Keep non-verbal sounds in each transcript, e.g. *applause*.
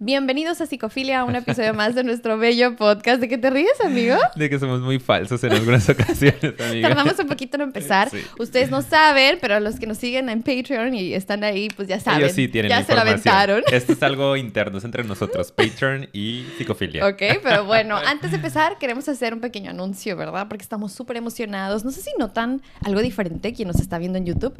Bienvenidos a Psicofilia, un episodio más de nuestro bello podcast. ¿De qué te ríes, amigo? De que somos muy falsos en algunas *laughs* ocasiones, amigo. Tardamos un poquito en empezar. Sí. Ustedes no saben, pero los que nos siguen en Patreon y están ahí, pues ya saben. Ellos sí tienen ya se lo aventaron. Esto es algo interno, es entre nosotros, *laughs* Patreon y Psicofilia. Ok, pero bueno, antes de empezar queremos hacer un pequeño anuncio, ¿verdad? Porque estamos súper emocionados. No sé si notan algo diferente quien nos está viendo en YouTube.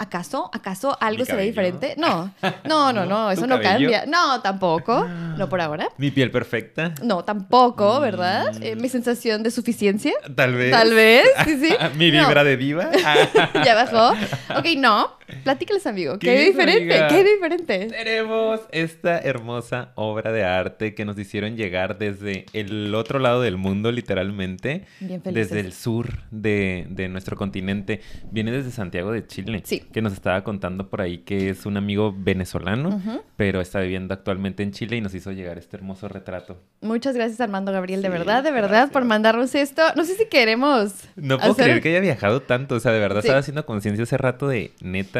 ¿Acaso? ¿Acaso algo ¿Mi se ve diferente? No, no, no, *laughs* no, ¿Tu eso no cabello? cambia. No, tampoco. No por ahora. *gasps* Mi piel perfecta. No, tampoco, ¿verdad? Eh, mi sensación de suficiencia. Tal vez. Tal vez, sí, sí. *laughs* Mi No. vibra de diva. *laughs* ya bajó. Ok, no. Platícales, amigo. ¿Qué, ¿Qué diferente? amiga? ¿Qué diferente? Tenemos esta hermosa obra de arte que nos hicieron llegar desde el otro lado del mundo, literalmente. Bien felices. Desde el sur de, de nuestro continente. Viene desde Santiago de Chile. Sí. Que nos estaba contando por ahí que es un amigo venezolano, pero está viviendo actualmente en Chile y nos hizo llegar este hermoso retrato. Muchas gracias, Armando Gabriel, de Sí, verdad, de verdad, gracias. por mandarnos esto. No sé si queremos. No puedo hacer- creer que haya viajado tanto. O sea, de verdad Sí. estaba haciendo conciencia hace rato de neta.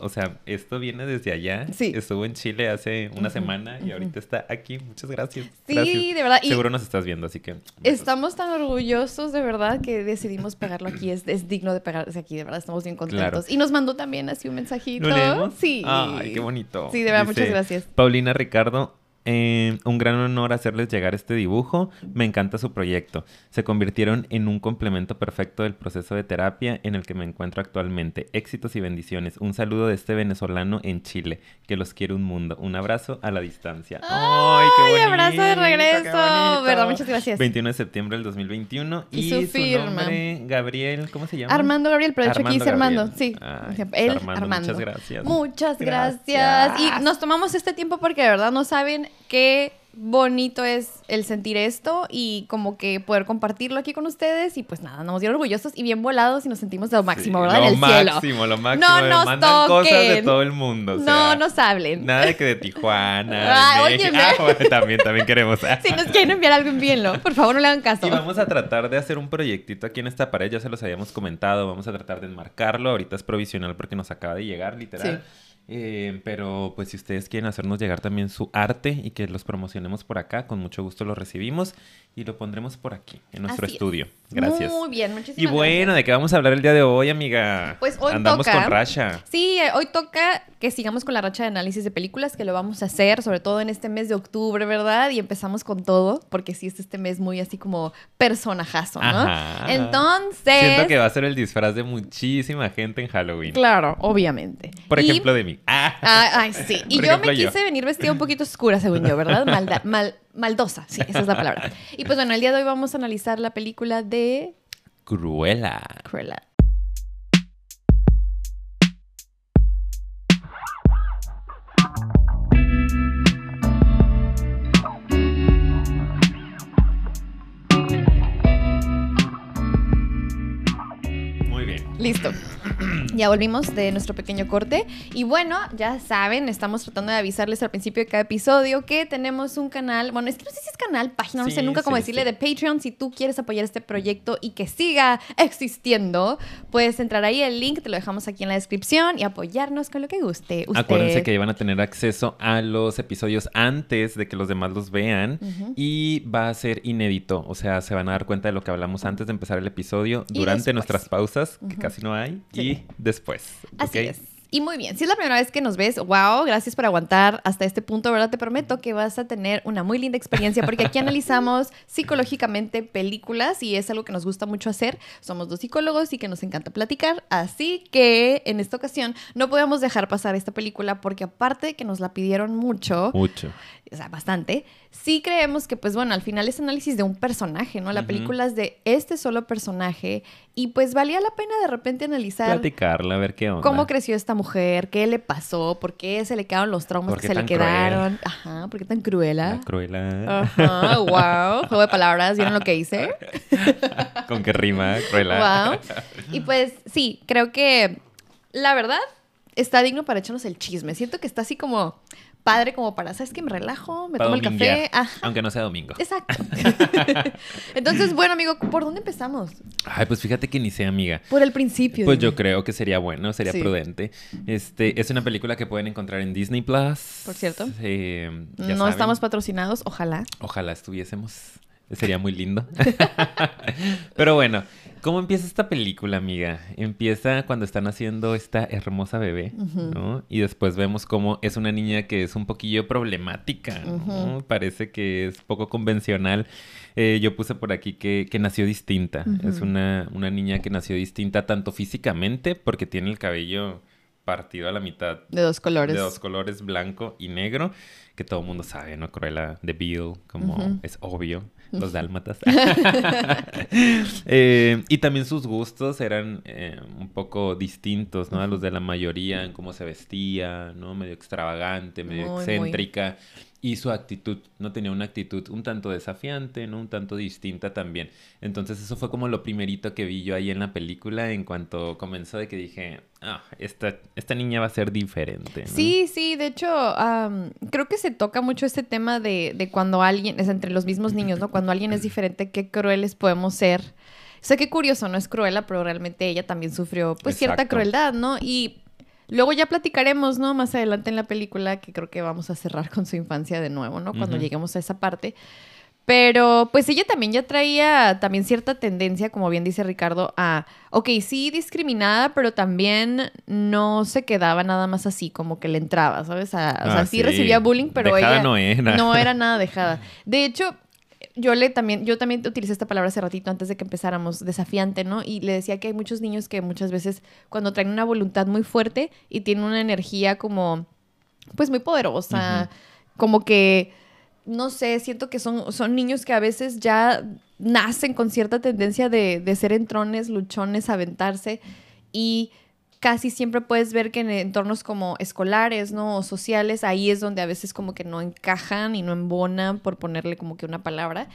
O sea, esto viene desde allá. Sí. Estuvo en Chile hace una semana y ahorita está aquí. Muchas gracias. Sí, Gracias. de verdad. Y Seguro nos estás viendo, así que. estamos tan orgullosos, de verdad, que decidimos pegarlo aquí. Es, es digno de pegarse aquí, de verdad, estamos bien contentos. Claro. Y nos mandó también así un mensajito. ¿Lo leemos? Sí. Ay, qué bonito. Sí, de verdad, Dice, muchas gracias. Paulina Ricardo, eh, un gran honor hacerles llegar este dibujo. Me encanta su proyecto. Se convirtieron en un complemento perfecto del proceso de terapia en el que me encuentro actualmente. Éxitos y bendiciones. Un saludo de este venezolano en Chile, que los quiere un mundo. Un abrazo a la distancia. ¡Ay, qué ¡Ay, bonito! abrazo de regreso! ¿Verdad? Muchas gracias. 21 de septiembre del 2021. Y Y, su su, firma. nombre, Gabriel, ¿cómo se llama? Armando Gabriel, pero de hecho aquí dice Armando. Sí. Ay, pues, Él, Armando, Armando. Muchas gracias. Muchas gracias. Gracias. Y nos tomamos este tiempo porque de verdad no saben qué bonito es el sentir esto y como que poder compartirlo aquí con ustedes y pues nada, nos dieron orgullosos y bien volados y nos sentimos de lo máximo, Sí, ¿verdad? Lo en el máximo, cielo. lo máximo. No nos mandan cosas de toquen. todo el mundo. o no nos hablen. Nada de que de *laughs* Tijuana. Ay, de. Ah, bueno, también, también queremos. *laughs* Si nos quieren enviar algo, envíenlo. Por favor, no le hagan caso. Y vamos a tratar de hacer un proyectito aquí en esta pared, ya se los habíamos comentado, vamos a tratar de enmarcarlo, ahorita es provisional porque nos acaba de llegar, literal. Eh, pero pues si ustedes quieren hacernos llegar también su arte y que los promocionemos por acá, con mucho gusto lo recibimos y lo pondremos por aquí, en nuestro Así es. estudio. Gracias. Muy bien, muchísimas Y bueno, gracias. ¿de qué vamos a hablar el día de hoy, amiga? Pues hoy Andamos toca- con Rasha. Sí, eh, hoy toca que sigamos con la racha de análisis de películas, que lo vamos a hacer, sobre todo en este mes de octubre, ¿verdad? Y empezamos con todo, porque sí es este mes muy así como personajazo, ¿no? Ajá. Entonces... Siento que va a ser el disfraz de muchísima gente en Halloween. Claro, obviamente. Por Y- ejemplo, de mí. Ah. *laughs* Ah, ay, sí. *laughs* Y yo ejemplo, me yo. quise venir vestida un poquito oscura, según yo, ¿verdad? Malda- mal, maldosa, sí, esa es la palabra. Y pues bueno, el día de hoy vamos a analizar la película de Cruella. Cruella. Muy bien. Listo. Ya volvimos de nuestro pequeño corte. Y bueno, ya saben, estamos tratando de avisarles al principio de cada episodio que tenemos un canal. Bueno, es que no sé si es canal, página, no sé nunca cómo sí, decirle, sí. de Patreon. Si tú quieres apoyar este proyecto y que siga existiendo, puedes entrar ahí. El link te lo dejamos aquí en la descripción y apoyarnos con lo que guste. Usted. Acuérdense que van a tener acceso a los episodios antes de que los demás los vean y va a ser inédito, o sea, se van a dar cuenta de lo que hablamos antes de empezar el episodio, Y durante después. nuestras pausas, que casi no hay, y después. Así es. Y muy bien, si es la primera vez que nos ves, wow, gracias por aguantar hasta este punto, ¿verdad? Te prometo que vas a tener una muy linda experiencia porque aquí analizamos *laughs* psicológicamente películas y es algo que nos gusta mucho hacer. Somos dos psicólogos y que nos encanta platicar, así que en esta ocasión no podemos dejar pasar esta película porque aparte de que nos la pidieron mucho, Mucho. o sea, bastante, sí creemos que, pues bueno, al final es análisis de un personaje, ¿no? La película es de este solo personaje y pues valía la pena de repente analizar Platicarla, a ver qué onda. cómo creció esta mujer, qué le pasó, por qué se le quedaron los traumas ¿Por que se le tan cruel? quedaron. Ajá, por qué tan cruela. La Cruella. Ajá, wow. Juego de palabras, ¿vieron lo que hice? *laughs* Con qué rima, Cruella. Wow. Y pues sí, creo que la verdad está digno para echarnos el chisme. Siento que está así como padre como para, ¿sabes qué? Me relajo, me Para tomo el café. Aunque no sea domingo. exacto. *laughs* Entonces, bueno, amigo, ¿por dónde empezamos? Ay, pues fíjate que ni sé, amiga. Por el principio. Pues dime. yo creo que sería bueno, sería Sí. prudente. Este, es una película que pueden encontrar en Disney Plus. Por cierto. Eh, No saben. estamos patrocinados, ojalá. Ojalá estuviésemos. Sería muy lindo. *laughs* Pero bueno, ¿cómo empieza esta película, amiga? Empieza cuando están haciendo esta hermosa bebé, ¿no? Y después vemos cómo es una niña que es un poquillo problemática, ¿no? Parece que es poco convencional. Eh, yo puse por aquí que, que nació distinta. Es una, una niña que nació distinta tanto físicamente, porque tiene el cabello partido a la mitad De dos colores. de dos colores, blanco y negro, que todo el mundo sabe, ¿no? Cruella de Bill, como es obvio, los dálmatas. *laughs* *laughs* Eh, y también sus gustos eran eh, un poco distintos, ¿no? A los de la mayoría, en cómo se vestía, ¿no? Medio extravagante, medio Muy, muy. Y su actitud, no tenía una actitud un tanto desafiante, ¿no? Un tanto distinta también. Entonces eso fue como lo primerito que vi yo ahí en la película en cuanto comenzó de que dije, ah, esta, esta niña va a ser diferente. ¿no? Sí, sí, de hecho, am, creo que se toca mucho este tema de, de cuando alguien, es entre los mismos niños, ¿no? Cuando alguien es diferente, qué crueles podemos ser. O sea, qué curioso, no es cruela, pero realmente ella también sufrió, pues, cierta crueldad, ¿no? Y luego ya platicaremos, ¿no? Más adelante en la película, que creo que vamos a cerrar con su infancia de nuevo, ¿no? Cuando lleguemos a esa parte. Pero pues ella también ya traía también cierta tendencia, como bien dice Ricardo, a, ok, sí discriminada, pero también no se quedaba nada más así, como que le entraba, ¿sabes? A- o sea, Ah, sí, sí. recibía bullying, pero Dejada ella no era. no era nada dejada. *laughs* De hecho, yo le también, yo también utilicé esta palabra hace ratito antes de que empezáramos, desafiante, ¿no? Y le decía que hay muchos niños que muchas veces cuando traen una voluntad muy fuerte y tienen una energía como, pues muy poderosa, como que, no sé, siento que son, son niños que a veces ya nacen con cierta tendencia de, de ser entrones, luchones, aventarse y casi siempre puedes ver que en entornos como escolares, ¿no? O sociales, ahí es donde a veces como que no encajan y no embonan, por ponerle como que una palabra,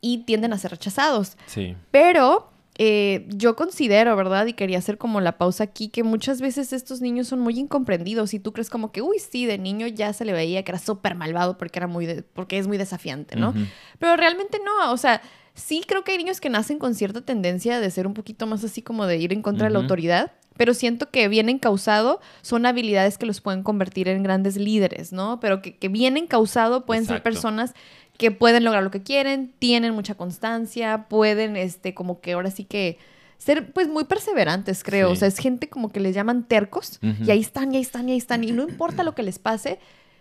y tienden a ser rechazados. Sí. Pero eh, yo considero, ¿verdad? Y quería hacer como la pausa aquí, que muchas veces estos niños son muy incomprendidos y tú crees como que, uy, sí, de niño ya se le veía que era súper malvado porque, era muy de- porque es muy desafiante, ¿no? Pero realmente no, o sea, sí creo que hay niños que nacen con cierta tendencia de ser un poquito más así como de ir en contra de la autoridad, pero siento que bien encausado son habilidades que los pueden convertir en grandes líderes, ¿no? Pero que, que bien encausado pueden ser personas que pueden lograr lo que quieren, tienen mucha constancia, pueden, este, como que ahora sí que ser pues muy perseverantes, creo. Sí. O sea, es gente como que les llaman tercos y ahí están, y ahí están, y ahí están. Y no importa lo que les pase,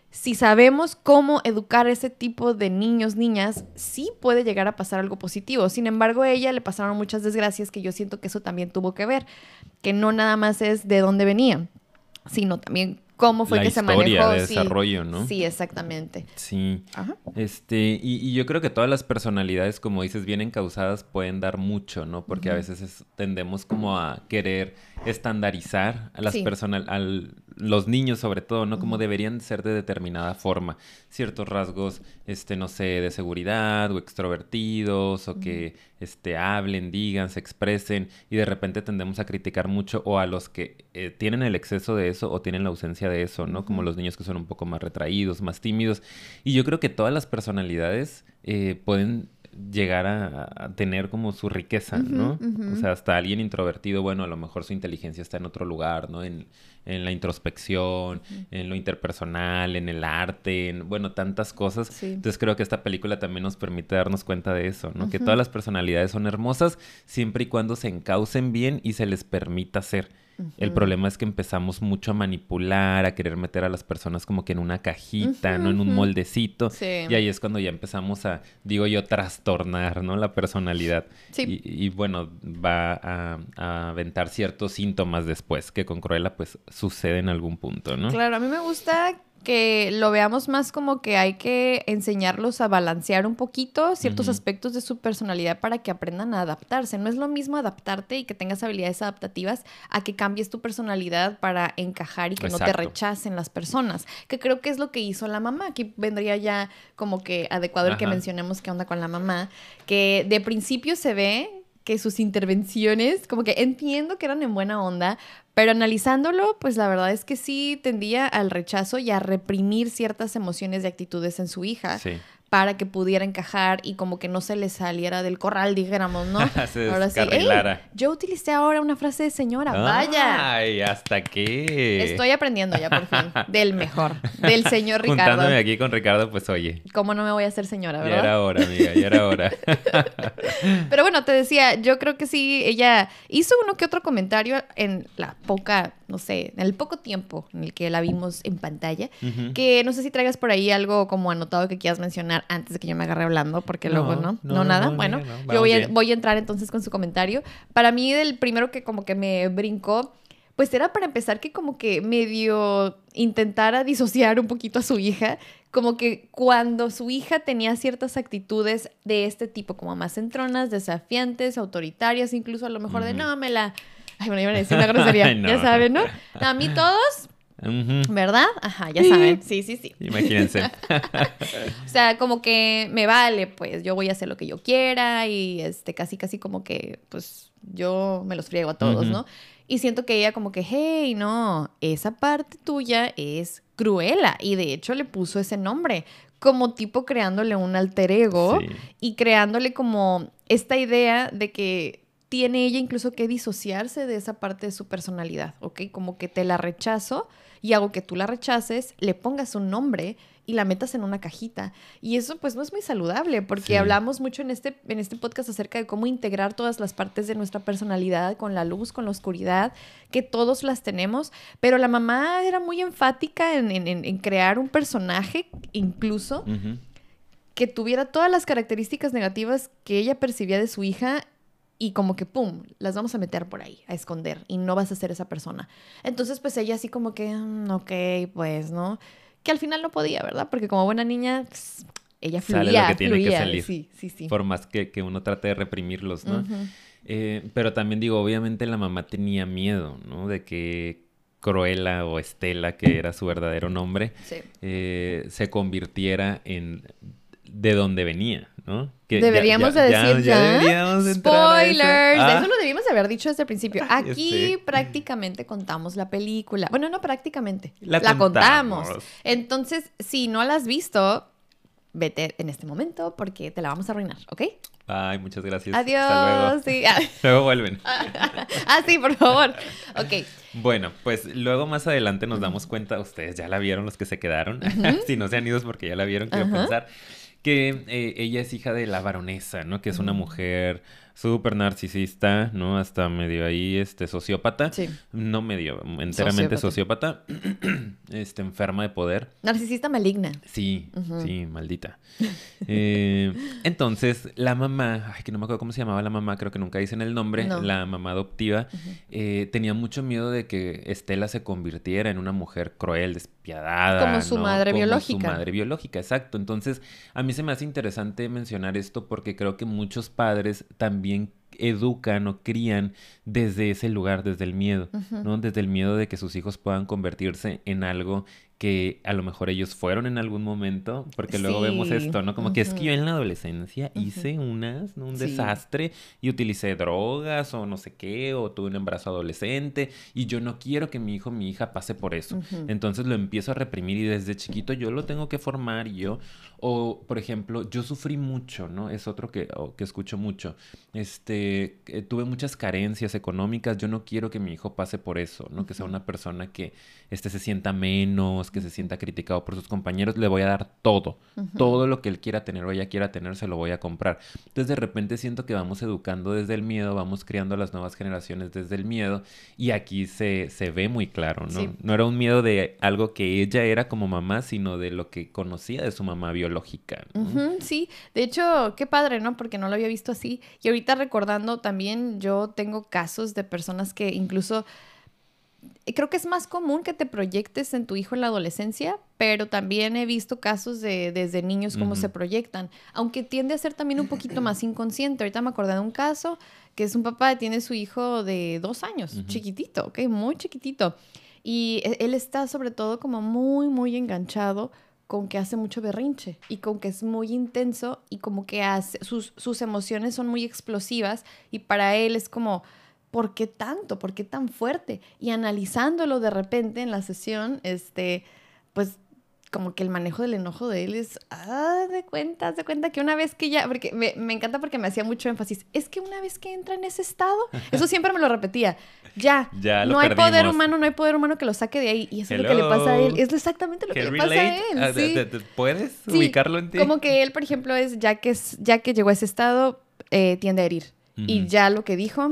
si sabemos cómo educar a ese tipo de niños, niñas, sí puede llegar a pasar algo positivo. Sin embargo, a ella le pasaron muchas desgracias que yo siento que eso también tuvo que ver, que no nada más es de dónde venía, sino también cómo fue La que se historia manejó. de sí. desarrollo, ¿no? Sí, exactamente. Sí. Ajá. Este, y, y yo creo que todas las personalidades, como dices, bien encausadas, pueden dar mucho, ¿no? Porque a veces es- tendemos como a querer estandarizar a las Sí. personas, a los niños sobre todo, ¿no? Como deberían ser de determinada forma. Ciertos rasgos, este, no sé, de seguridad o extrovertidos o que, este, hablen, digan, se expresen y de repente tendemos a criticar mucho o a los que eh, tienen el exceso de eso o tienen la ausencia de eso, ¿no? Como los niños que son un poco más retraídos, más tímidos. Y yo creo que todas las personalidades eh, pueden llegar a, a tener como su riqueza, ¿no? O sea, hasta alguien introvertido, bueno, a lo mejor su inteligencia está en otro lugar, ¿no? En, en la introspección, en lo interpersonal, en el arte, en, bueno, tantas cosas. Sí. Entonces creo que esta película también nos permite darnos cuenta de eso, ¿no? Que todas las personalidades son hermosas siempre y cuando se encaucen bien y se les permita ser. El problema es que empezamos mucho a manipular, a querer meter a las personas como que en una cajita, ¿no? En un moldecito. Sí. Y ahí es cuando ya empezamos a, digo yo, trastornar, ¿no? La personalidad. Sí. Y, y, bueno, va a, a aventar ciertos síntomas después, que con Cruella pues sucede en algún punto, ¿no? Claro, a mí me gusta que lo veamos más como que hay que enseñarlos a balancear un poquito ciertos aspectos de su personalidad para que aprendan a adaptarse. No es lo mismo adaptarte y que tengas habilidades adaptativas a que cambies tu personalidad para encajar y que no te rechacen las personas. Que creo que es lo que hizo la mamá. Aquí vendría ya como que adecuado el que mencionemos qué onda con la mamá. Que de principio se ve que sus intervenciones, como que entiendo que eran en buena onda, Pero analizándolo, pues la verdad es que sí tendía al rechazo y a reprimir ciertas emociones y actitudes en su hija. Sí. Para que pudiera encajar y como que no se le saliera del corral, dijéramos, ¿no? *laughs* Se ahora sí. descarrilara. "Ey, yo utilicé ahora una frase de señora, vaya. Ay, ¿hasta qué? Estoy aprendiendo ya por fin. *laughs* Del mejor. Del señor Ricardo. Juntándome aquí con Ricardo, pues oye, ¿Cómo no me voy a hacer señora, ya verdad? era hora, amiga, ya era hora. *laughs* Pero bueno, te decía, yo creo que sí, ella hizo uno que otro comentario en la poca, no sé, en el poco tiempo en el que la vimos en pantalla, que no sé si traigas por ahí algo como anotado que quieras mencionar antes de que yo me agarre hablando, porque No, luego no, no, nada. no, bueno, yo voy a, voy a entrar entonces con su comentario. Para mí, el primero que como que me brincó, pues era para empezar que como que medio intentara disociar un poquito a su hija, como que cuando su hija tenía ciertas actitudes de este tipo, como más entronas, desafiantes, autoritarias, incluso a lo mejor de no, me la... Ay, bueno, iban a decir una grosería, *laughs* no. ya saben, ¿no? A mí todos. ¿verdad? Ajá, ya saben. Sí, sí, sí. Imagínense. *laughs* O sea, como que me vale, pues yo voy a hacer lo que yo quiera y este casi casi como que pues yo me los friego a todos. ¿no? Y siento que ella como que, hey, no, esa parte tuya es Cruela y de hecho le puso ese nombre como tipo creándole un alter ego Sí. y creándole como esta idea de que tiene ella incluso que disociarse de esa parte de su personalidad, ¿ok? Como que te la rechazo y hago que tú la rechaces, le pongas un nombre y la metas en una cajita. Y eso pues no es muy saludable porque Sí. hablamos mucho en este, en este podcast acerca de cómo integrar todas las partes de nuestra personalidad con la luz, con la oscuridad, que todos las tenemos, pero la mamá era muy enfática en, en- crear un personaje incluso que tuviera todas las características negativas que ella percibía de su hija y como que, ¡pum!, las vamos a meter por ahí, a esconder, y no vas a ser esa persona. Entonces, pues ella así como que, "Mm, ok, pues, ¿no? Que al final no podía, ¿verdad? Porque como buena niña, pues, ella Sale lo fluía, que tiene que fluía. salir. Sí, sí, sí. Por más que, que uno trate de reprimirlos, ¿no? Ujú. Eh, pero también digo, obviamente la mamá tenía miedo, ¿no? De que Cruella o Estela, que era su verdadero nombre, Sí. eh, se convirtiera en de donde venía, ¿no? Que Deberíamos ya- de decir ya deberíamos a eso. Spoilers. Ah, Eso lo debimos de haber dicho desde el principio. *laughs* Aquí prácticamente contamos la película. Bueno, no prácticamente. La La, contamos. contamos. Entonces, si no la has visto, vete en este momento porque te la vamos a arruinar, ¿ok? Ay, muchas gracias. Hasta luego. Adiós. Sí. Ah, *laughs* Luego vuelven. *laughs* ah, sí, por favor. Ok. Bueno, pues luego más adelante nos damos cuenta, ustedes ya la vieron los que se quedaron, si no se han ido es porque ya la vieron, quiero Ajá. pensar, que eh, ella es hija de la baronesa, ¿no? Que es una mujer súper narcisista, ¿no? Hasta medio ahí, este, sociópata. Sí. No medio, enteramente sociópata. *clears throat* este, enferma de poder. Narcisista maligna. Sí, sí, maldita. *laughs* Eh, entonces, la mamá, ay, que no me acuerdo cómo se llamaba la mamá, creo que nunca dicen el nombre, No. la mamá adoptiva, eh, tenía mucho miedo de que Estela se convirtiera en una mujer cruel, despiadada. Como su ¿no? madre Como biológica. Su madre biológica, exacto. Entonces, a mí se me hace interesante mencionar esto porque creo que muchos padres también educan o crían desde ese lugar, desde el miedo. ¿no? Desde el miedo de que sus hijos puedan convertirse en algo que a lo mejor ellos fueron en algún momento, porque luego vemos Sí, esto, ¿no? Como que es que yo en la adolescencia Ujú. hice unas, ¿no? Un Sí. desastre y utilicé drogas o no sé qué, o tuve un embarazo adolescente y yo no quiero que mi hijo, mi hija pase por eso. Ujú. Entonces lo empiezo a reprimir y desde chiquito yo lo tengo que formar yo, o por ejemplo, yo sufrí mucho, ¿no? Es otro que, o que escucho mucho. Este, eh, tuve muchas carencias económicas, yo no quiero que mi hijo pase por eso, ¿no? Que sea una persona que este, se sienta menos, que se sienta criticado por sus compañeros, le voy a dar todo, todo lo que él quiera tener o ella quiera tener, se lo voy a comprar. Entonces de repente siento que vamos educando desde el miedo, vamos criando a las nuevas generaciones desde el miedo y aquí se, se ve muy claro, ¿no? Sí. No era un miedo de algo que ella era como mamá, sino de lo que conocía de su mamá biológica. sí, de hecho, qué padre, ¿no? Porque no lo había visto así. Y ahorita recordando también, yo tengo casos de personas que incluso creo que es más común que te proyectes en tu hijo en la adolescencia, pero también he visto casos de desde niños cómo se proyectan, aunque tiende a ser también un poquito más *clears throat* inconsciente. Ahorita me acordé de un caso que es un papá que tiene su hijo de dos años, Ujú. chiquitito, ¿ok? Muy chiquitito. Y e- él está sobre todo como muy, muy enganchado con que hace mucho berrinche y con que es muy intenso y como que hace, sus, sus emociones son muy explosivas y para él es como, ¿por qué tanto? ¿Por qué tan fuerte? Y analizándolo de repente en la sesión, este, pues como que el manejo del enojo de él es, ah, de cuenta, de cuenta que una vez que ya, porque me, me, encanta porque me hacía mucho énfasis, es que una vez que entra en ese estado, eso *laughs* siempre me lo repetía, ya, ya no hay poder humano, no hay poder humano que lo saque de ahí, y eso es lo que le pasa a él, es exactamente lo que le pasa a él. Ah, ¿sí? ¿Puedes ubicarlo en ti? Como que él, por ejemplo, es, ya que, es, ya que llegó a ese estado, eh, tiende a herir, y ya lo que dijo,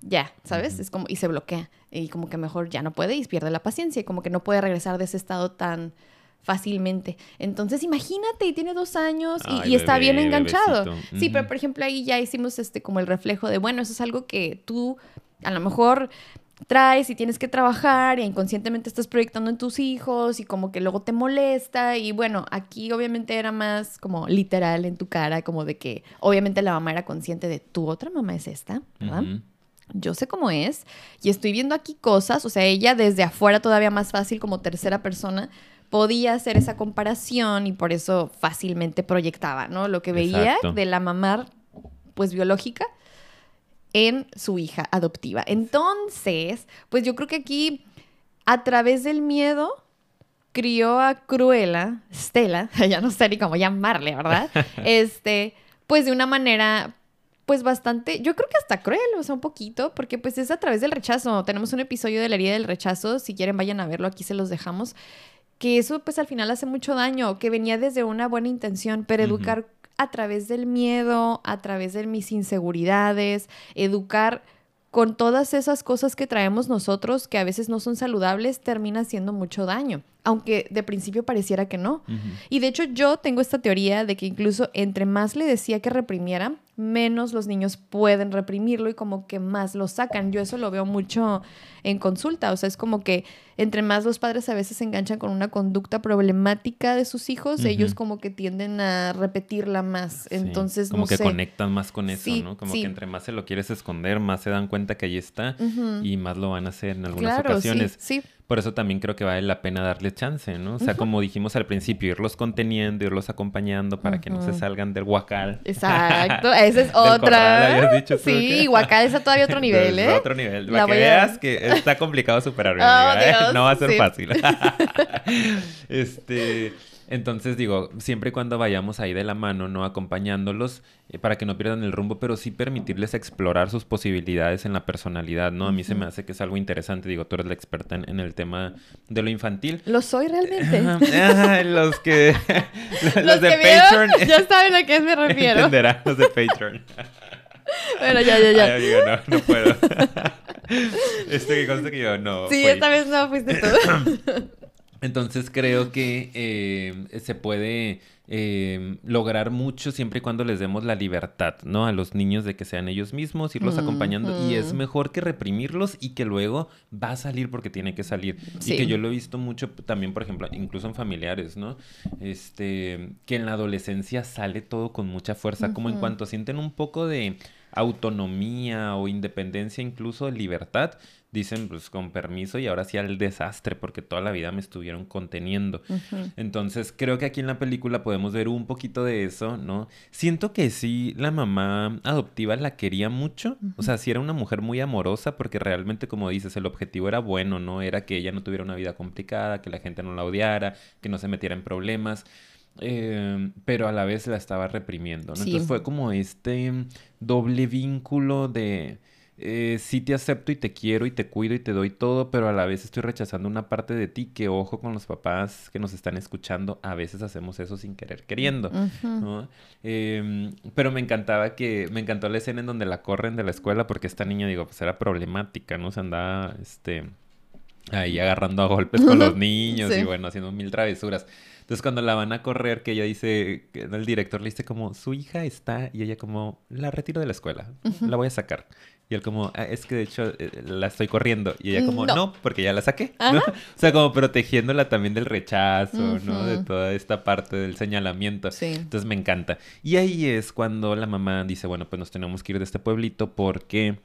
ya, ¿sabes? Es como, y se bloquea, y como que mejor ya no puede y pierde la paciencia, y como que no puede regresar de ese estado tan fácilmente. Entonces, imagínate, y tiene dos años y, Ay, y está bien enganchado. bebecito. Sí, pero por ejemplo ahí ya hicimos este como el reflejo de, bueno, eso es algo que tú a lo mejor traes y tienes que trabajar e inconscientemente estás proyectando en tus hijos y como que luego te molesta y bueno, aquí obviamente era más como literal en tu cara, como de que obviamente la mamá era consciente de tu otra mamá es esta, ¿verdad? Ujú. Yo sé cómo es y estoy viendo aquí cosas, o sea, ella desde afuera todavía más fácil como tercera persona podía hacer esa comparación y por eso fácilmente proyectaba, ¿no? Lo que veía Exacto. de la mamá pues biológica en su hija adoptiva. Entonces, pues yo creo que aquí a través del miedo crió a Cruella, Stella, *laughs* ya no sé ni cómo llamarle, ¿verdad? *laughs* este, pues de una manera pues bastante, yo creo que hasta cruel, o sea, un poquito, porque pues es a través del rechazo. Tenemos un episodio de la herida del rechazo, si quieren vayan a verlo, aquí se los dejamos, que eso pues al final hace mucho daño, que venía desde una buena intención, pero educar a través del miedo, a través de mis inseguridades, educar con todas esas cosas que traemos nosotros que a veces no son saludables, termina haciendo mucho daño, aunque de principio pareciera que no. Y de hecho yo tengo esta teoría de que incluso entre más le decía que reprimiera, menos los niños pueden reprimirlo y como que más lo sacan. Yo eso lo veo mucho en consulta, o sea, es como que entre más los padres a veces se enganchan con una conducta problemática de sus hijos, ellos como que tienden a repetirla más. Sí, Entonces, como no que sé. conectan más con eso, Sí, ¿no? Como sí. que entre más se lo quieres esconder, más se dan cuenta que ahí está y más lo van a hacer en algunas Claro, ocasiones. sí, sí. Por eso también creo que vale la pena darle chance, ¿no? O sea, como dijimos al principio, irlos conteniendo, irlos acompañando para que no se salgan del huacal. Exacto, *laughs* esa es Del corral, otra. habías dicho tú, sí, ¿qué? Guacal es todavía otro *laughs* nivel, Es ¿eh? Otro nivel. Para que a- veas *laughs* que está complicado superarlo, Oh, ¿eh? No va a ser sí. fácil. este, entonces digo, siempre y cuando vayamos ahí de la mano, ¿no? Acompañándolos eh, para que no pierdan el rumbo, pero sí permitirles explorar sus posibilidades en la personalidad, ¿no? A mí se me hace que es algo interesante. Digo, tú eres la experta en, en el tema de lo infantil. Lo soy realmente. Los que *laughs* los, Los, de que Patreon *laughs* ya saben a qué me refiero. entenderán los de Patreon. *laughs* Bueno, ya, ya, ya. Ay, amiga, no, no puedo. este que consta que yo no. sí, fui. esta vez no fuiste tú. *coughs* Entonces creo que eh, se puede eh, lograr mucho siempre y cuando les demos la libertad, ¿no? A los niños de que sean ellos mismos, irlos acompañando. Y es mejor que reprimirlos y que luego va a salir porque tiene que salir. Sí. Y que yo lo he visto mucho también, por ejemplo, incluso en familiares, ¿no? Este, que en la adolescencia sale todo con mucha fuerza, como en cuanto sienten un poco de autonomía o independencia, incluso libertad, dicen pues con permiso y ahora sí al desastre porque toda la vida me estuvieron conteniendo. Entonces creo que aquí en la película podemos ver un poquito de eso, ¿no? Siento que sí, la mamá adoptiva la quería mucho, o sea, sí era una mujer muy amorosa porque realmente como dices, el objetivo era bueno, ¿no? Era que ella no tuviera una vida complicada, que la gente no la odiara, que no se metiera en problemas. eh, pero a la vez la estaba reprimiendo, ¿no? Sí. Entonces fue como este doble vínculo de eh, sí te acepto y te quiero y te cuido y te doy todo, pero a la vez estoy rechazando una parte de ti que ojo con los papás que nos están escuchando, a veces hacemos eso sin querer queriendo. Eh, pero me encantaba que, me encantó la escena en donde la corren de la escuela porque esta niña, digo, pues era problemática, ¿no? Se andaba, este, ahí agarrando a golpes con los *laughs* niños Sí. y bueno, haciendo mil travesuras. Entonces cuando la van a correr, que ella dice, el director le dice como, su hija está, y ella como, la retiro de la escuela, la voy a sacar. Y él como, "Ah, es que de hecho eh, la estoy corriendo. Y ella como, No. no, porque ya la saqué. ¿no? O sea, como protegiéndola también del rechazo, ¿no? De toda esta parte del señalamiento. Sí. Entonces me encanta. Y ahí es cuando la mamá dice, bueno, pues nos tenemos que ir de este pueblito porque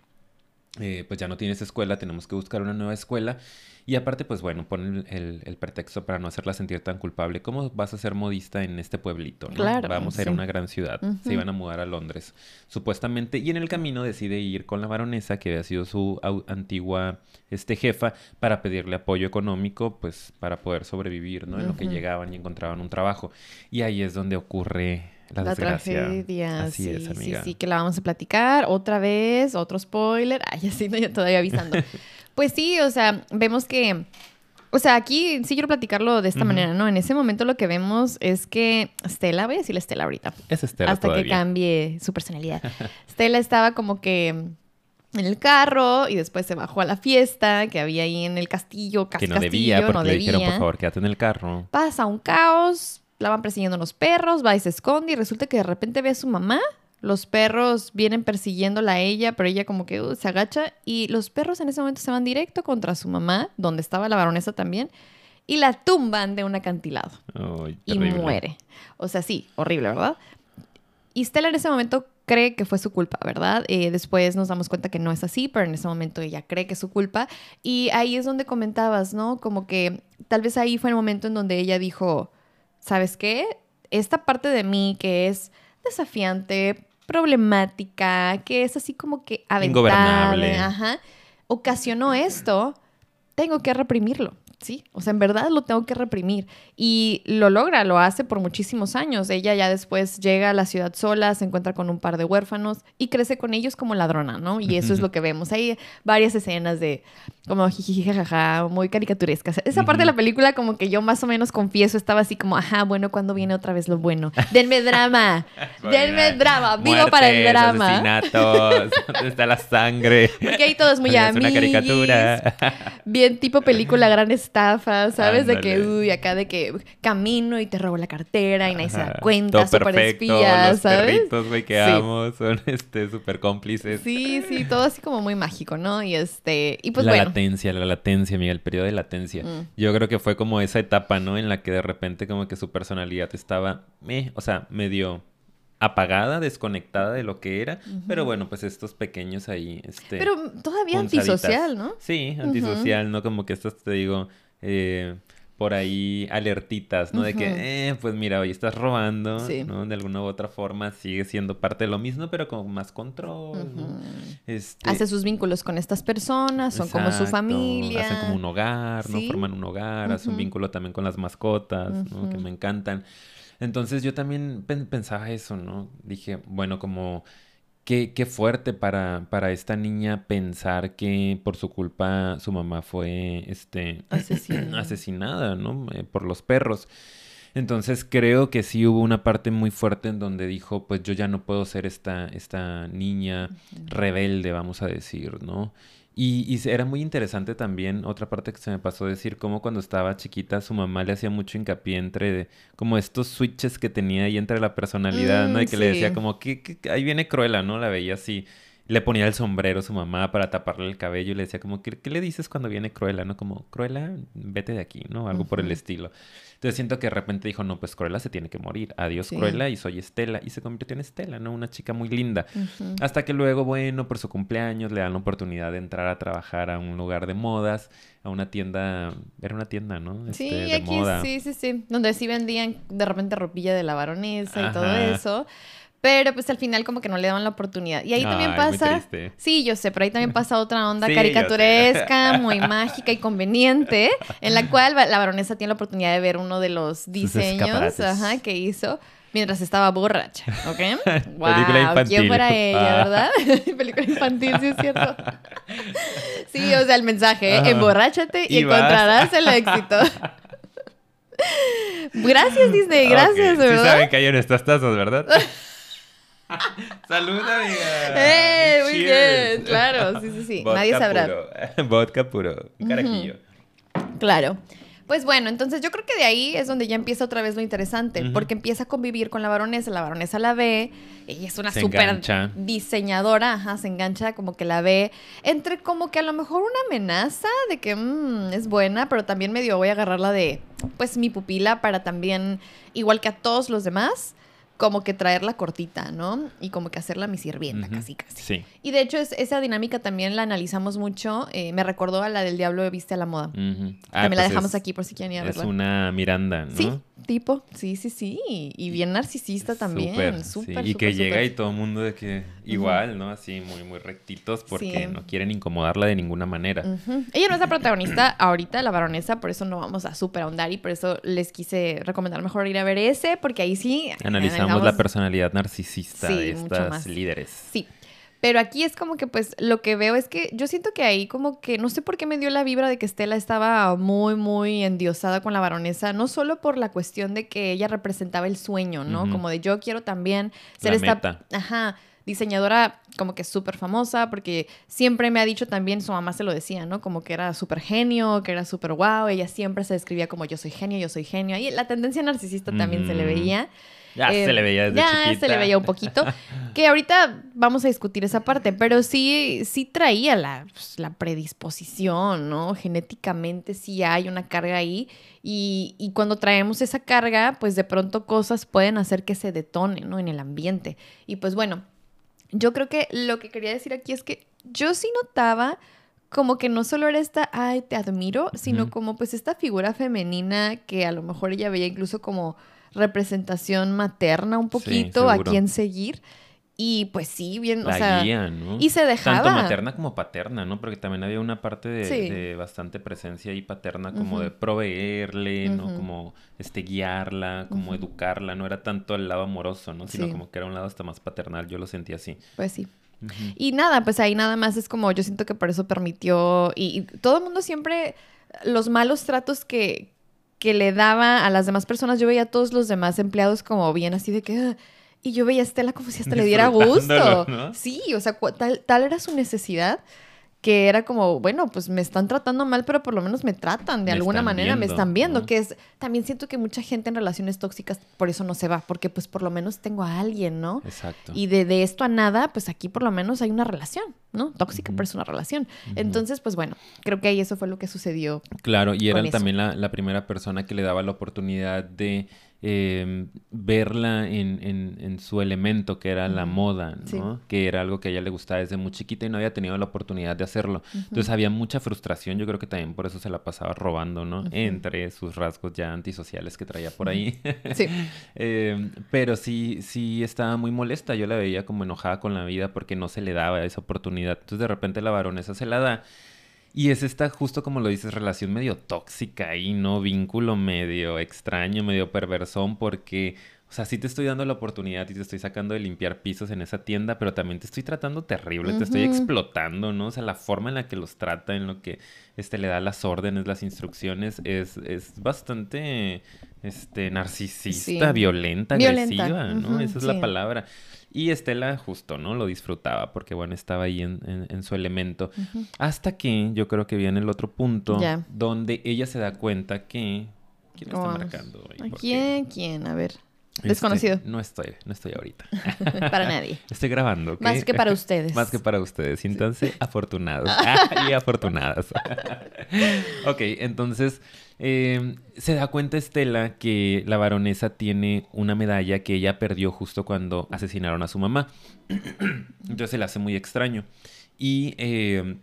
eh, pues ya no tienes escuela, tenemos que buscar una nueva escuela. Y aparte, pues bueno, ponen el, el, pretexto para no hacerla sentir tan culpable. ¿Cómo vas a ser modista en este pueblito? ¿no? Claro, Vamos a ir a una gran ciudad. Se iban a mudar a Londres, supuestamente. Y en el camino decide ir con la baronesa, que había sido su antigua este, jefa, para pedirle apoyo económico, pues para poder sobrevivir, ¿no? En lo que llegaban y encontraban un trabajo. Y ahí es donde ocurre la, tragedia, Así sí, es, amiga. sí, sí, que la vamos a platicar otra vez, otro spoiler. Ay, así no, yo todavía avisando. *laughs* pues sí, o sea, vemos que, o sea, aquí sí quiero platicarlo de esta manera, ¿no? En ese momento lo que vemos es que Stella, voy a decirle Stella ahorita, Es Estela hasta que cambie su personalidad. *laughs* Stella estaba como que en el carro y después se bajó a la fiesta que había ahí en el castillo, casi Que no castillo, debía, porque no le dijeron, por debía favor, quédate en el carro. pasa un caos, la van persiguiendo los perros, va y se esconde y resulta que de repente ve a su mamá. Los perros vienen persiguiéndola a ella, pero ella como que uh, se agacha y los perros en ese momento se van directo contra su mamá, donde estaba la baronesa también, y la tumban de un acantilado Ay, y muere. O sea, sí, horrible, ¿verdad? Y Stella en ese momento cree que fue su culpa, ¿verdad? Eh, después nos damos cuenta que no es así, pero en ese momento ella cree que es su culpa. Y ahí es donde comentabas, ¿no? Como que tal vez ahí fue el momento en donde ella dijo, ¿sabes qué? Esta parte de mí que es desafiante, problemática, que es así como que aventada, Ingobernable. ajá, ocasionó esto, tengo que reprimirlo. Sí, o sea, en verdad lo tengo que reprimir. Y lo logra, lo hace por muchísimos años. Ella ya después llega a la ciudad sola, se encuentra con un par de huérfanos y crece con ellos como ladrona, ¿no? Y eso es lo que vemos. Hay varias escenas de como jiji, jajaja, muy caricaturescas. Esa parte de la película como que yo más o menos confieso, estaba así como, ajá, bueno, ¿cuándo viene otra vez lo bueno? Denme drama, *laughs* denme drama, vivo para el drama. asesinatos, *laughs* ¿dónde está la sangre? Porque ahí todo es muy es una caricatura. Bien tipo película *laughs* gran estafa, ¿sabes? De que, uy, acá de que camino y te robo la cartera y nadie se da Ajá, cuenta, todo súper perfecto, espía, los ¿sabes? perritos, güey, que Sí. amo, son este súper cómplices. Sí, sí, todo así como muy mágico, ¿no? Y este, y pues la bueno. latencia, la latencia, Miguel, el periodo de latencia. Mm. Yo creo que fue como esa etapa, ¿no? En la que de repente como que su personalidad estaba, eh, o sea, medio apagada, desconectada de lo que era. Pero bueno, pues estos pequeños ahí, este... Pero todavía antisocial, ¿no? Sí, antisocial, ¿no? Como que estas, te digo, eh, por ahí alertitas, ¿no? De que, eh, pues mira, hoy estás robando, Sí. ¿no? De alguna u otra forma sigue siendo parte de lo mismo, pero con más control, ¿no? Este, Hace sus vínculos con estas personas, son como su familia. Hacen como un hogar, ¿no? Sí. Forman un hogar, hace un vínculo también con las mascotas, ¿no? Que me encantan. Entonces yo también pen- pensaba eso, ¿no? Dije, bueno, como qué, qué fuerte para, para esta niña pensar que por su culpa su mamá fue este, *clears throat* Asesinada. asesinada, ¿no? Eh, por los perros. Entonces creo que sí hubo una parte muy fuerte en donde dijo, pues yo ya no puedo ser esta, esta niña rebelde, vamos a decir, ¿no? Y, y era muy interesante también, otra parte que se me pasó decir, cómo cuando estaba chiquita su mamá le hacía mucho hincapié entre como estos switches que tenía ahí entre la personalidad, ¿no? Mm, Y que le decía como, que ahí viene Cruella, ¿no? La veía así. Le ponía el sombrero a su mamá para taparle el cabello y le decía como, ¿qué, qué le dices cuando viene Cruella, no? Como, Cruella, vete de aquí, ¿no? Algo por el estilo. Entonces siento que de repente dijo, no, pues Cruella se tiene que morir. Adiós Sí. Cruella y soy Estela. Y se convirtió en Estela, ¿no? Una chica muy linda. Hasta que luego, bueno, por su cumpleaños le dan la oportunidad de entrar a trabajar a un lugar de modas, a una tienda, era una tienda, ¿no? Sí, Este, de aquí moda. sí, sí, sí. Donde sí vendían de repente ropilla de la baronesa y todo eso. Pero pues al final como que no le daban la oportunidad. Y ahí también pasa... Sí, yo sé, pero ahí también pasa otra onda Sí, yo caricaturesca, muy mágica y conveniente, en la cual la baronesa tiene la oportunidad de ver uno de los diseños ajá, que hizo mientras estaba borracha, ¿ok? Wow, *laughs* Película infantil. ¿Quién fuera ella, Ah. verdad? *laughs* Película infantil, sí es cierto. *laughs* Sí, o sea, el mensaje, ¿eh? Emborráchate y, encontrarás el éxito. Gracias, Disney, gracias, Ok, Sí ¿verdad? saben que hay en estas tazas, ¿verdad? ¡Salud, amiga! ¡Eh! Muy bien, claro, sí, sí, sí. Vodka Nadie sabrá. Puro. *laughs* Vodka puro. Un carajillo. Claro. Pues bueno, entonces yo creo que de ahí es donde ya empieza otra vez lo interesante, porque empieza a convivir con la baronesa, la baronesa la ve, ella es una súper diseñadora, ajá, se engancha como que la ve, entre como que a lo mejor una amenaza de que mm, es buena, pero también medio voy a agarrarla de, pues, mi pupila para también, igual que a todos los demás, como que traerla cortita, ¿no? Y como que hacerla mi sirvienta, casi, casi. Sí. Y de hecho, es, esa dinámica también la analizamos mucho. eh, me recordó a la del Diablo de Viste a la Moda. Ujú. Ah, también la pues dejamos es- aquí por si quieren ir a Es verla. una Miranda, ¿no? Sí, tipo, sí, sí, sí. Y bien narcisista también. Súper, Súper, sí. Y que llega y todo el mundo de que igual, ¿no? Así muy, muy rectitos porque Sí. no quieren incomodarla de ninguna manera. Ella no es la protagonista *clears throat* ahorita, la baronesa, por eso no vamos a súper ahondar y por eso les quise recomendar mejor ir a ver ese, porque ahí sí Analizamos la personalidad narcisista Sí, de estas líderes. Sí. Pero aquí es como que, pues, lo que veo es que yo siento que ahí como que, no sé por qué me dio la vibra de que Estela estaba muy, muy endiosada con la baronesa, no solo por la cuestión de que ella representaba el sueño, ¿no? Como de yo quiero también ser La esta, meta. ajá, diseñadora como que súper famosa, porque siempre me ha dicho también, su mamá se lo decía, ¿no? Como que era súper genio, que era súper guau, ella siempre se describía como yo soy genio, yo soy genio, y la tendencia narcisista también se le veía. Ya Eh, se le veía desde ya chiquita. se le veía un poquito. *laughs* Que ahorita vamos a discutir esa parte, pero sí, sí traía la, pues, la predisposición, ¿no? Genéticamente sí hay una carga ahí. Y, y cuando traemos esa carga, pues de pronto cosas pueden hacer que se detone, ¿no? En el ambiente. Y pues bueno, yo creo que lo que quería decir aquí es que yo sí notaba como que no solo era esta, ay, te admiro, sino como pues esta figura femenina que a lo mejor ella veía incluso como representación materna un Sí, poquito a seguro. quien seguir. Y pues sí, bien, La o sea, guía, ¿no? y se dejaba. Tanto materna como paterna, ¿no? Porque también había una parte de, Sí. de bastante presencia ahí paterna, como Ujú. de proveerle, ¿no? Ujú. Como este guiarla, como Ujú. educarla. No era tanto el lado amoroso, ¿no? Sino Sí. como que era un lado hasta más paternal. Yo lo sentí así. Pues sí. Y nada, pues ahí nada más es como yo siento que por eso permitió y, y todo el mundo siempre los malos tratos que, que le daba a las demás personas, yo veía a todos los demás empleados como bien así de que... "Ah", y yo veía a Estela como si hasta le diera gusto. Sí, o sea, tal, tal era su necesidad que era como, bueno, pues me están tratando mal, pero por lo menos me tratan de Me alguna manera, me están viendo, ¿no? que es, también siento que mucha gente en relaciones tóxicas por eso no se va, porque pues por lo menos tengo a alguien, ¿no? Exacto. Y de, de esto a nada, pues aquí por lo menos hay una relación, ¿no? Tóxica, pero es una relación. Entonces, pues bueno, creo que ahí eso fue lo que sucedió. Claro, y era también la, la primera persona que le daba la oportunidad de eh, verla en, en- en su elemento, que era la moda, ¿no? Sí. Que era algo que a ella le gustaba desde muy chiquita y no había tenido la oportunidad de hacerlo. Entonces había mucha frustración, yo creo que también por eso se la pasaba robando, ¿no? Entre sus rasgos ya antisociales que traía por ahí. Sí. *laughs* Eh, pero sí, sí estaba muy molesta. Yo la veía como enojada con la vida porque no se le daba esa oportunidad. Entonces de repente la baronesa se la da. Y es esta, justo como lo dices, relación medio tóxica ahí, ¿no? Vínculo medio extraño, medio perversón, porque, o sea, sí te estoy dando la oportunidad y te estoy sacando de limpiar pisos en esa tienda, pero también te estoy tratando terrible, te estoy explotando, ¿no? O sea, la forma en la que los trata, en lo que este, le da las órdenes, las instrucciones, es, es bastante este, narcisista, Sí. violenta, Violenta, agresiva, ¿no? Esa es sí. la palabra. Y Estela justo, ¿no? Lo disfrutaba porque, bueno, estaba ahí en, en- en su elemento. Hasta que yo creo que viene el otro punto donde ella se da cuenta que... ¿Quién está Oh, marcando hoy? ¿A Porque, quién? ¿Quién? A ver. Este, Desconocido. no estoy, no estoy ahorita. *laughs* Para nadie. *laughs* Estoy grabando. Más que para *laughs* ustedes. Más que para ustedes. Siéntanse afortunados. Ah, y afortunadas. ok, entonces eh, se da cuenta Estela que la baronesa tiene una medalla que ella perdió justo cuando asesinaron a su mamá. *clears throat* Entonces se le hace muy extraño. Y eh,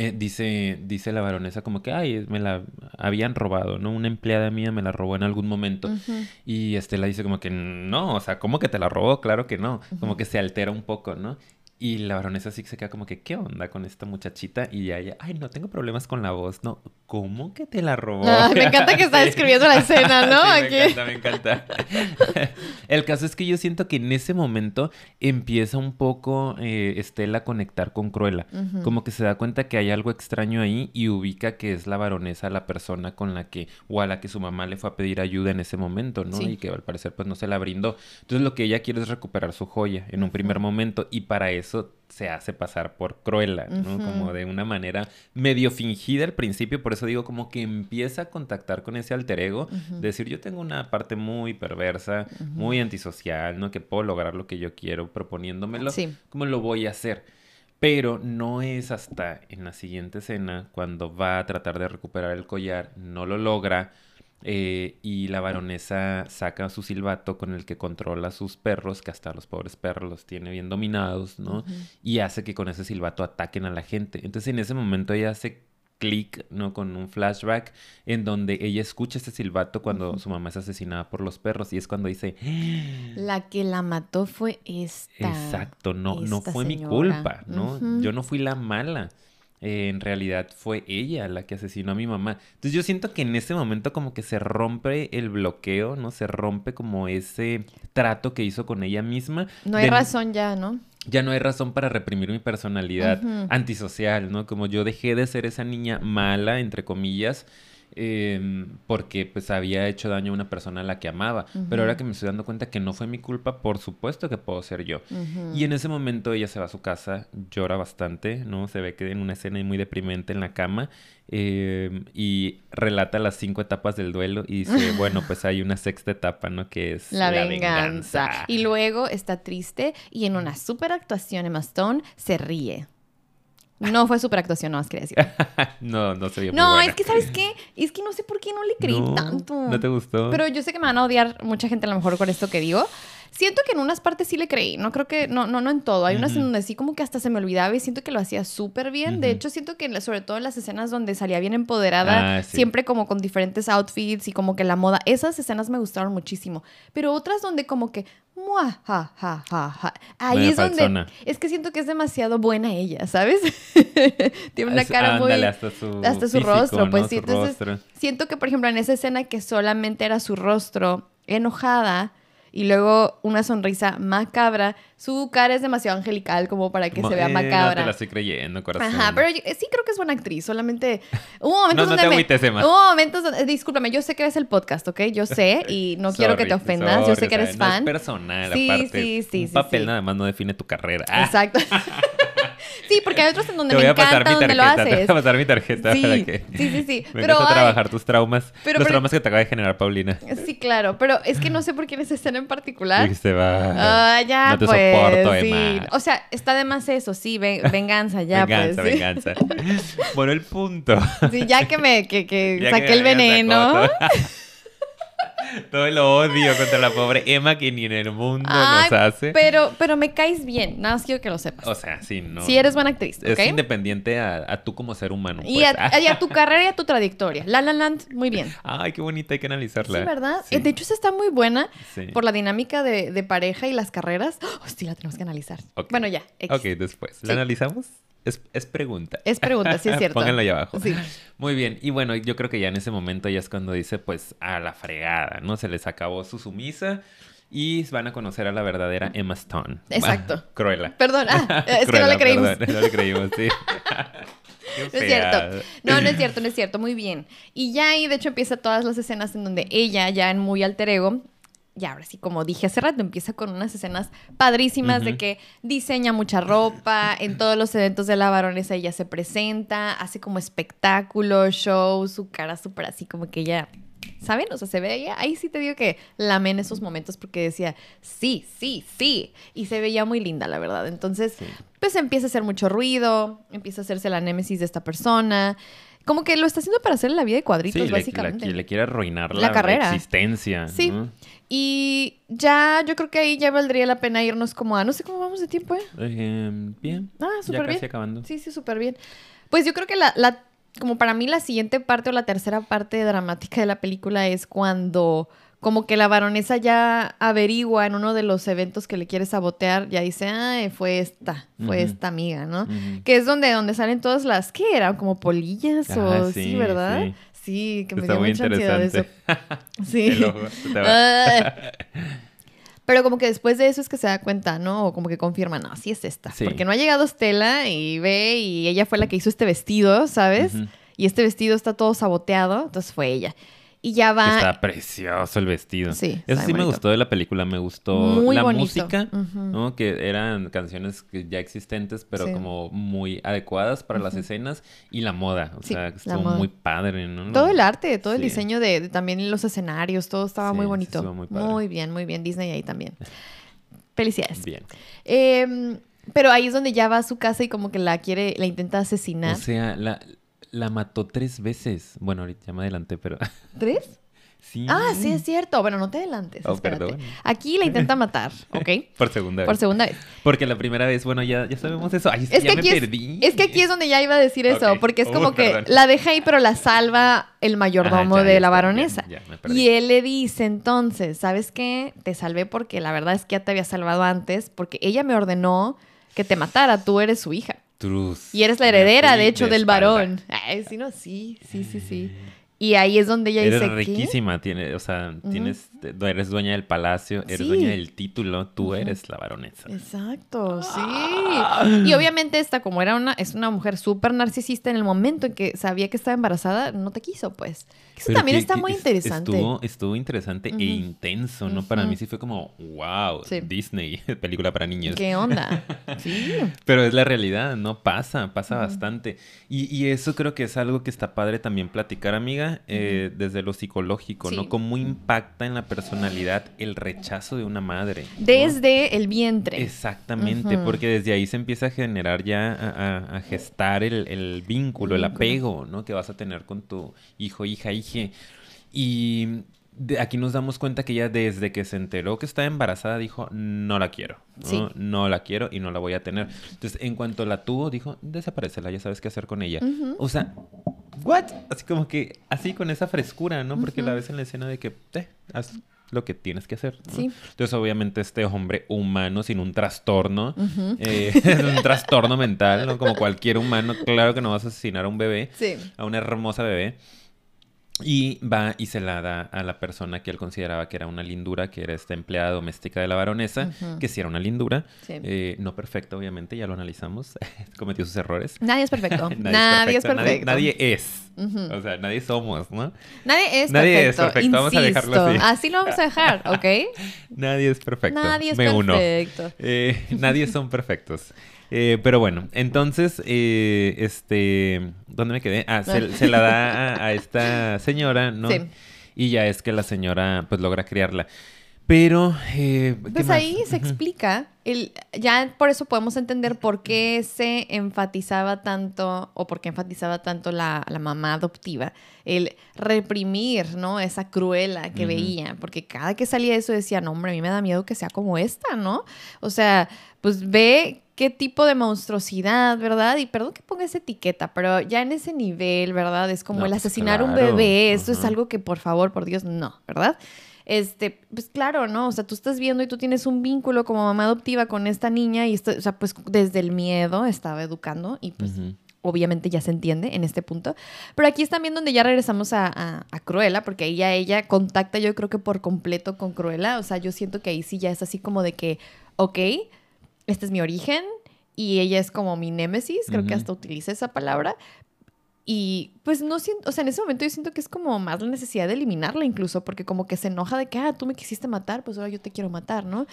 eh, dice, dice la baronesa como que, ay, me la habían robado, ¿no? Una empleada mía me la robó en algún momento. Ujú. Y Estela dice como que no, o sea, ¿cómo que te la robó? Claro que no. Como que se altera un poco, ¿no? Y la baronesa sí se queda como que, ¿qué onda con esta muchachita? Y ya ella, ay, no tengo problemas con la voz, ¿no? ¿Cómo que te la robó? Ay, me encanta que está *laughs* describiendo la escena, ¿no? *laughs* Sí, Aquí. me encanta, me encanta. *laughs* El caso es que yo siento que en ese momento empieza un poco eh, Estela a conectar con Cruella. Como que se da cuenta que hay algo extraño ahí y ubica que es la baronesa la persona con la que, o a la que su mamá le fue a pedir ayuda en ese momento, ¿no? Sí. Y que al parecer pues no se la brindó. Entonces lo que ella quiere es recuperar su joya en un primer momento y para eso se hace pasar por Cruella, ¿no? Ujú. Como de una manera medio fingida al principio, por eso digo como que empieza a contactar con ese alter ego, Ujú. de decir yo tengo una parte muy perversa, muy antisocial, ¿no? Que puedo lograr lo que yo quiero proponiéndomelo, Sí. ¿cómo lo voy a hacer? Pero no es hasta en la siguiente escena, cuando va a tratar de recuperar el collar, no lo logra eh, y la baronesa saca su silbato con el que controla a sus perros, que hasta los pobres perros los tiene bien dominados, ¿no? Y hace que con ese silbato ataquen a la gente. Entonces en ese momento ella hace clic, ¿no? Con un flashback en donde ella escucha ese silbato cuando su mamá es asesinada por los perros y es cuando dice... La que la mató fue esta. Exacto, no, no fue mi culpa, ¿no? Yo no fui la mala. Eh, en realidad fue ella la que asesinó a mi mamá. Entonces yo siento que en ese momento como que se rompe el bloqueo, ¿no? Se rompe como ese trato que hizo con ella misma. No hay de- razón ya, ¿no? ya no hay razón para reprimir mi personalidad antisocial, ¿no? Como yo dejé de ser esa niña mala, entre comillas, eh, porque pues había hecho daño a una persona a la que amaba. Pero ahora que me estoy dando cuenta que no fue mi culpa, por supuesto que puedo ser yo. Y en ese momento ella se va a su casa, llora bastante, ¿no? Se ve que en una escena muy deprimente en la cama eh, y relata las cinco etapas del duelo y dice, *laughs* bueno, pues hay una sexta etapa, ¿no? Que es La, venganza. Y luego está triste y en una super actuación Emma Stone se ríe. No fue super actuación, no más quería decir. *laughs* no, no se vio muy No, buena. es que ¿sabes qué? Es que no sé por qué no le creí No, tanto. ¿No te gustó? Pero yo sé que me van a odiar mucha gente a lo mejor con esto que digo. Siento que en unas partes sí le creí, no creo que, no, no, no en todo. Hay unas en donde sí como que hasta se me olvidaba y siento que lo hacía súper bien. De hecho, siento que sobre todo en las escenas donde salía bien empoderada, Ah, sí. siempre como con diferentes outfits y como que la moda, esas escenas me gustaron muchísimo. Pero otras donde como que, ¡mua! ja, ja, ja, ja. Ahí Medio es donde, es que siento que es demasiado buena ella, ¿sabes? *laughs* Tiene una cara muy... hasta su, hasta su físico, rostro, ¿no? pues sí. Entonces, rostro. siento que, por ejemplo, en esa escena que solamente era su rostro enojada y luego una sonrisa macabra, su cara es demasiado angelical como para que se vea eh, No te macabra. la estoy creyendo, corazón. Ajá, pero yo- eh, sí creo que es buena actriz, solamente hubo *laughs* momentos No, no donde te me- agüites, hubo momentos donde, discúlpame, yo sé que ves el podcast, ¿ok? Yo sé y no *laughs* quiero que te Sorry, ofendas, yo sé que o sea, eres no fan. es personal, Sí, aparte. sí, sí, Un sí, papel sí. nada más no define tu carrera. Ah, Exacto. *laughs* sí, porque hay otros en donde me voy a pasar encanta mi donde lo tarjeta. Te haces. voy a pasar mi tarjeta Sí, para que sí, sí, sí. Pero a trabajar tus traumas. Pero- los pero- traumas que te acaba de generar Paulina. Sí, claro, pero es que no sé por qué en esa escena en particular. Y se va. Ah, ya, no te pues. soporto, sí. Emma. O sea, está de más eso, sí, ve- *laughs* venganza, ya, venganza, pues. sí. venganza. *laughs* bueno, el punto. Sí, ya que me que, que Ya saqué que el veneno. *laughs* Todo, el odio contra la pobre Emma que ni en el mundo Ay, nos hace. pero, pero me caes bien, nada más quiero que lo sepas. O sea, sí, no. Sí eres buena actriz, Es independiente a, a tú como ser humano. Y pues. a, y a tu carrera y a tu trayectoria. La La Land, muy bien. *laughs* Ay, qué bonita, hay que analizarla. Sí, ¿verdad? Sí. De hecho, esa está muy buena Sí. por la dinámica de, de pareja y las carreras. Oh, *gasps* sí, la tenemos que analizar. Bueno, ya. X. Ok, después. ¿La Sí. analizamos? Es, es pregunta. Es pregunta, sí es *laughs* cierto. Pónganlo ahí abajo. Sí. Muy bien. Y bueno, yo creo que ya en ese momento ya es cuando dice, pues, a la fregada, ¿no? Se les acabó su sumisa y van a conocer a la verdadera Emma Stone. Exacto. Ah, Cruella. Perdón, ah, *laughs* es que no le creímos. perdón, no le creímos, sí. *laughs* No es cierto. No, no es cierto, no es cierto. Muy bien. Y ya ahí, de hecho, empieza todas las escenas en donde ella, ya en muy alter ego, y ahora sí, como dije hace rato, empieza con unas escenas padrísimas de que diseña mucha ropa, en todos los eventos de la baronesa ella se presenta, hace como espectáculos, shows, su cara súper así como que ella... ¿Saben? O sea, se veía, ahí sí te digo que lamé en esos momentos porque decía, sí, sí, sí. Y se veía muy linda, la verdad. Entonces, Sí. pues empieza a hacer mucho ruido, empieza a hacerse la némesis de esta persona. Como que lo está haciendo para hacerle la vida de cuadritos, Sí, le, básicamente. le- le quiere arruinar La la, carrera. existencia. Sí. ¿no? Y ya, yo creo que ahí ya valdría la pena irnos como a, no sé cómo vamos de tiempo, ¿eh? Eh, bien. Ah, ya súper casi bien. acabando. Sí, sí, súper bien. Pues yo creo que la, la, como para mí la siguiente parte o la tercera parte dramática de la película es cuando como que la baronesa ya averigua en uno de los eventos que le quiere sabotear, ya dice, ay, fue esta, fue esta amiga, ¿no? Que es donde, donde salen todas las, ¿qué eran? Como polillas o Ah, sí, sí, ¿verdad? sí. Sí, que me Está dio muy mucha ansiedad eso. *laughs* Sí. *laughs* Pero como que después de eso es que se da cuenta, ¿no? O como que confirma, no, sí es esta. Sí. Porque no ha llegado Stella y ve y ella fue la que hizo este vestido, ¿sabes? Y este vestido está todo saboteado, entonces fue ella. Y ya va... Está precioso el vestido. Sí, Eso sí me gustó de la película. Me gustó Muy la bonito. música. ¿no? Que eran canciones que ya existentes, pero Sí. como muy adecuadas para las escenas. Y la moda. O Sí, sea, estuvo muy padre, ¿no? Todo el arte, todo el diseño de, de también los escenarios, todo estaba muy bonito. estuvo muy padre. bien, muy bien. Disney ahí también. *laughs* Felicidades. Bien. Em, pero ahí es donde ya va a su casa y como que la quiere, la intenta asesinar. O sea, la, la mató tres veces. Bueno, ahorita ya me adelanté, pero... *laughs* ¿Tres? Sí. Ah, sí, es cierto. Bueno, no te adelantes. Oh, espérate. perdón. Aquí la intenta matar, *laughs* ¿ok? Por segunda Por vez. segunda vez. Porque la primera vez, bueno, ya, ya sabemos eso. Ay, es que Es ya que, me aquí perdí. es que aquí es donde ya iba a decir eso, porque es como que perdón. la deja ahí, pero la salva el mayordomo Ah, ya, de ya la baronesa. ya, ya, me perdí. y él le dice entonces, ¿sabes qué? Te salvé porque la verdad es que ya te había salvado antes, porque ella me ordenó que te matara, tú eres su hija. Truz. Y eres la heredera, de hecho, de del varón. Ay, sí, no, sí, sí, sí, sí. Y ahí es donde ella Eres dice, riquísima, tiene, o sea, tienes, te- eres dueña del palacio, eres Sí. dueña del título, tú eres la baronesa. Exacto, Ah. sí. Y obviamente esta, como era una, es una mujer súper narcisista en el momento en que sabía que estaba embarazada, no te quiso, pues. Eso Pero también que- está que muy es- interesante. Estuvo, estuvo interesante e intenso, ¿no? Para mí sí fue como, wow, Sí. Disney, *laughs* película para niños. ¿Qué onda? *laughs* Sí. Pero es la realidad, ¿no? Pasa, pasa bastante. Y, y eso creo que es algo que está padre también platicar, amiga, eh, desde lo psicológico, Sí. ¿no? Cómo impacta en la personalidad el rechazo de una madre. ¿no? Desde el vientre. Exactamente, porque desde ahí se empieza a generar ya, a, gestar el, el vínculo, el Vínculo. apego, ¿no? Que vas a tener con tu hijo, hija, hije. Y de- aquí nos damos cuenta que ella desde que se enteró que estaba embarazada dijo, no la quiero, ¿no? Sí. No la quiero y no la voy a tener. Entonces, en cuanto la tuvo, dijo, desaparecela, ya sabes qué hacer con ella. O sea, ¿what? Así como que, así con esa frescura, ¿no? Porque la Ujú. ves en la escena de que, "Eh, haz lo que tienes que hacer. ¿no? Sí. Entonces, obviamente, este hombre humano sin un trastorno, eh, *laughs* un trastorno mental, ¿no? Como cualquier humano, claro que no vas a asesinar a un bebé, Sí. a una hermosa bebé. Y va y se la da a la persona que él consideraba que era una lindura, que era esta empleada doméstica de la baronesa, que sí era una lindura. Sí. Eh, no perfecta, obviamente, ya lo analizamos. *laughs* Cometió sus errores. Nadie es perfecto. *laughs* nadie, es perfecto. Nadie, nadie es. O sea, nadie somos, ¿no? Nadie es Nadie es perfecto. vamos a dejarlo Insisto. así. lo vamos a dejar, ¿ok? *laughs* Nadie es perfecto. Nadie es Me uno. perfecto. Eh, nadie son perfectos. Eh, pero bueno, entonces, eh, este, ¿dónde me quedé? Ah, se, se la da a, a *laughs* esta señora, ¿no? Sí. Y ya es que la señora, pues, logra criarla. Pero, eh, ¿qué Pues más? ahí se explica, el, ya por eso podemos entender por qué se enfatizaba tanto, o por qué enfatizaba tanto la, la mamá adoptiva, el reprimir, ¿no? Esa cruela que veía, porque cada que salía eso decía, no, hombre, a mí me da miedo que sea como esta, ¿no? O sea, pues ve qué tipo de monstruosidad, ¿verdad? Y perdón que ponga esa etiqueta, pero ya en ese nivel, ¿verdad? Es como No, el pues asesinar un claro. bebé, esto es Ajá. algo que por favor, por Dios, no, ¿verdad? Este, pues claro, ¿no? O sea, tú estás viendo y tú tienes un vínculo como mamá adoptiva con esta niña y esto, o sea, pues desde el miedo estaba educando y pues obviamente ya se entiende en este punto. Pero aquí es también donde ya regresamos a, a- a Cruella, porque ahí ya ella contacta yo creo que por completo con Cruella. O sea, yo siento que ahí sí ya es así como de que, ok, este es mi origen y ella es como mi némesis, creo que hasta utiliza esa palabra. Y pues no siento, o sea, en ese momento yo siento que es como más la necesidad de eliminarla incluso, porque como que se enoja de que, ah, tú me quisiste matar, pues ahora yo te quiero matar, ¿no?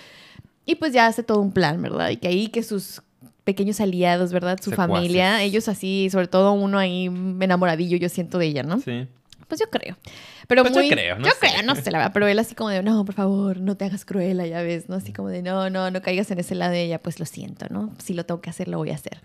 Y pues ya hace todo un plan, ¿verdad? Y que ahí que sus pequeños aliados, ¿verdad? Su Secuaces. familia, ellos así, sobre todo uno ahí enamoradillo, yo siento de ella, ¿no? Sí. Pues yo creo. Pero Pues yo creo, no yo sé. creo, no sé, la verdad. Pero él así como de, no, por favor, no te hagas cruela, ya ves, ¿no? Así como de, no, no, no caigas en ese lado de ella, pues lo siento, ¿no? Si lo tengo que hacer, lo voy a hacer.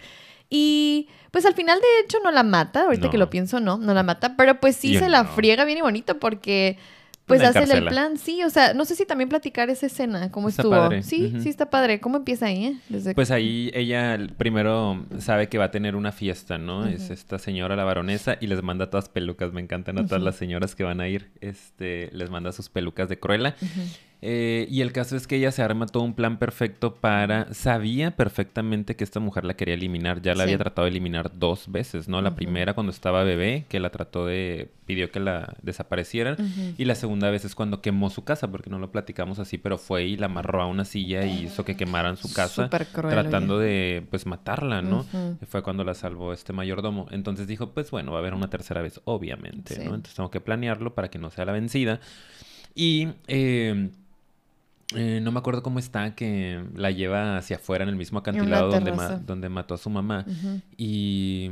Y pues al final, de hecho, no la mata. Ahorita No. que lo pienso, no, no la mata. Pero pues sí Yo se la no. friega bien y bonito porque... Pues La hace el plan, sí, o sea, no sé si también platicar esa escena, cómo Está estuvo. padre, Sí, sí está padre. ¿Cómo empieza ahí, eh? Desde... Pues ahí ella primero sabe que va a tener una fiesta, ¿no? Es esta señora, la baronesa, y les manda todas pelucas. Me encantan a todas las señoras que van a ir. Este, les manda sus pelucas de Cruella. Eh, y el caso es que ella se arma todo un plan perfecto para... Sabía perfectamente que esta mujer la quería eliminar. Ya la Sí. había tratado de eliminar dos veces, ¿no? La Ujú. primera cuando estaba bebé, que la trató de... pidió que la desaparecieran. Ujú. Y la segunda vez es cuando quemó su casa, porque no lo platicamos así, pero fue y la amarró a una silla y hizo que quemaran su casa Súper cruel, tratando oye. de pues matarla, ¿no? Ujú. Fue cuando la salvó este mayordomo. Entonces dijo, pues bueno, va a haber una tercera vez, obviamente, Sí. ¿no? Entonces tengo que planearlo para que no sea la vencida. Y eh, eh, no me acuerdo cómo está, que la lleva hacia afuera en el mismo acantilado donde, ma- donde mató a su mamá. Y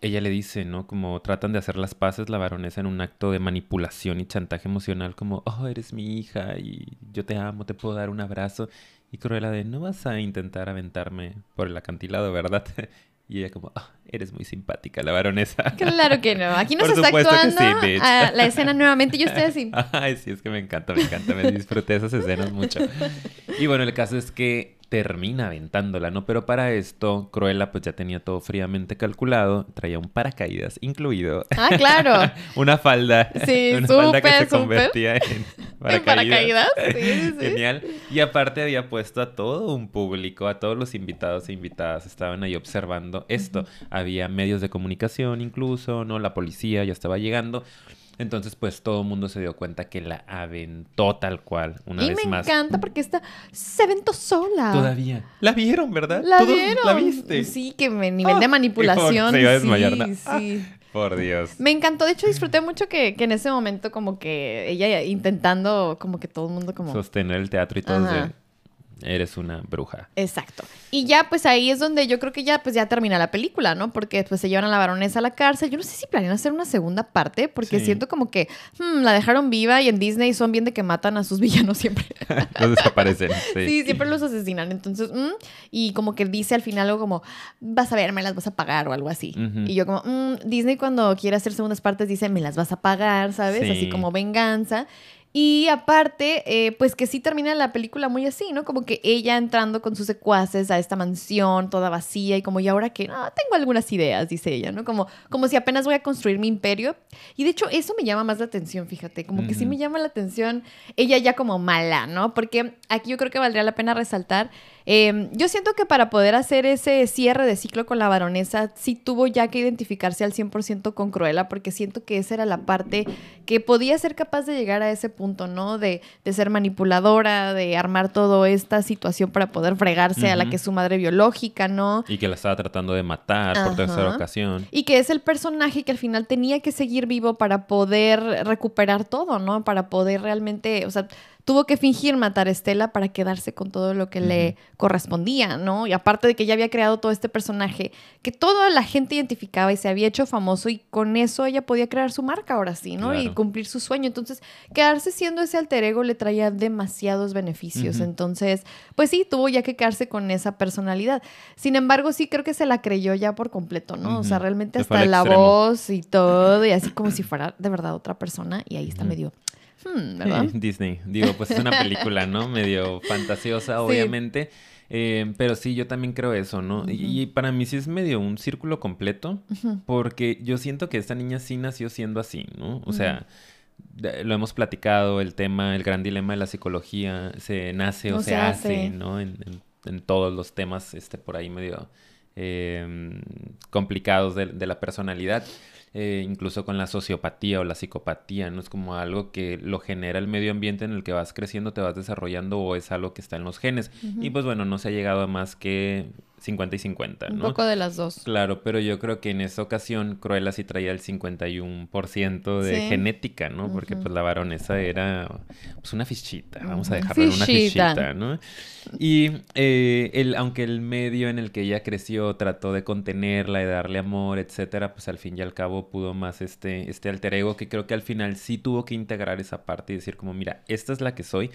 ella le dice, ¿no? Como tratan de hacer las paces la baronesa en un acto de manipulación y chantaje emocional, como, oh, eres mi hija y yo te amo, te puedo dar un abrazo. Y Cruella de, no vas a intentar aventarme por el acantilado, ¿verdad? *laughs* Y ella como, ah, eres muy simpática, la baronesa. *laughs* Claro que no. Aquí nos Por está supuesto que actuando sí, a la escena nuevamente y yo estoy así. *laughs* Ay, sí, es que me encanta, me encanta. Me disfruté esas escenas mucho. Y bueno, el caso es que termina aventándola, ¿no? Pero para esto, Cruella pues ya tenía todo fríamente calculado. Traía un paracaídas incluido. Ah, claro. *laughs* una falda. Sí, una falda que se súper. convertía en En paracaídas. *laughs* Sí, sí, sí. Genial. Y aparte había puesto a todo un público, a todos los invitados e invitadas estaban ahí observando esto. Había medios de comunicación incluso, ¿no? La policía ya estaba llegando. Entonces, pues todo el mundo se dio cuenta que la aventó tal cual, una y vez me más. encanta porque esta se aventó sola. Todavía. La vieron, ¿verdad? La vieron. ¿La viste? Sí, que me, nivel de Ah, manipulación. se iba a desmayar, ¿no? sí, sí. Por Dios. Me encantó, de hecho disfruté mucho que, que en ese momento como que ella intentando como que todo el mundo como... Sostener el teatro y todo de, Eres una bruja. Exacto. Y ya pues ahí es donde yo creo que ya pues ya termina la película, ¿no? Porque después se llevan a la baronesa a la cárcel. Yo no sé si planean hacer una segunda parte porque Sí. siento como que hmm, la dejaron viva y en Disney son bien de que matan a sus *laughs* villanos siempre. *laughs* Los desaparecen. Sí. Sí, siempre los asesinan. Entonces, mm, y como que dice al final algo como, vas a ver, me las vas a pagar o algo así. Y yo como, mm, Disney cuando quiere hacer segundas partes dice, me las vas a pagar, ¿sabes? Sí. Así como venganza. Y aparte, eh, pues que sí termina la película muy así, ¿no? Como que ella entrando con sus secuaces a esta mansión toda vacía y como, y ahora que, ah, tengo algunas ideas, dice ella, ¿no? Como, como si apenas voy a construir mi imperio. Y de hecho, eso me llama más la atención, fíjate, como que sí me llama la atención ella ya como mala, ¿no? Porque aquí yo creo que valdría la pena resaltar. Eh, yo siento que para poder hacer ese cierre de ciclo con la baronesa, sí tuvo ya que identificarse al 100% con Cruella, porque siento que esa era la parte que podía ser capaz de llegar a ese punto, ¿no? De, de ser manipuladora, de armar toda esta situación para poder fregarse a la que es su madre biológica, ¿no? Y que la estaba tratando de matar por tercera ocasión. Y que es el personaje que al final tenía que seguir vivo para poder recuperar todo, ¿no? Para poder realmente, o sea, tuvo que fingir matar a Estela para quedarse con todo lo que le correspondía, ¿no? Y aparte de que ya había creado todo este personaje que toda la gente identificaba y se había hecho famoso y con eso ella podía crear su marca ahora sí, ¿no? Y cumplir su sueño. Entonces, quedarse siendo ese alter ego le traía demasiados beneficios. Entonces, pues sí, tuvo ya que quedarse con esa personalidad. Sin embargo, sí creo que se la creyó ya por completo, ¿no? O sea, realmente Se hasta la extremo. voz y todo, y así como si fuera de verdad otra persona. Y ahí está medio, hmm, *laughs* ¿verdad? Disney. Digo, pues es una película, ¿no? *laughs* Medio fantasiosa, Sí. obviamente. Eh, pero sí, yo también creo eso, ¿no? Y- Y para mí sí es medio un círculo completo, porque yo siento que esta niña sí nació siendo así, ¿no? O sea, lo hemos platicado, el tema, el gran dilema de la psicología, se nace o se, se hace, hace. ¿no? En, en- en todos los temas, este, por ahí medio eh, complicados de, de la personalidad. Eh, incluso con la sociopatía o la psicopatía, ¿no? Es como algo que lo genera el medio ambiente en el que vas creciendo, te vas desarrollando o es algo que está en los genes. Y pues bueno, no se ha llegado a más que 50 y 50, Un ¿no? poco de las dos. Claro, pero yo creo que en esa ocasión Cruella sí traía el 51% de Sí. genética, ¿no? Porque pues la baronesa era pues una fichita, vamos a Ujú. dejarlo en una Fichita. fichita, ¿no? Y eh, el, aunque el medio en el que ella creció trató de contenerla y darle amor, etcétera, pues al fin y al cabo pudo más este, este alter ego que creo que al final sí tuvo que integrar esa parte y decir como, mira, esta es la que soy,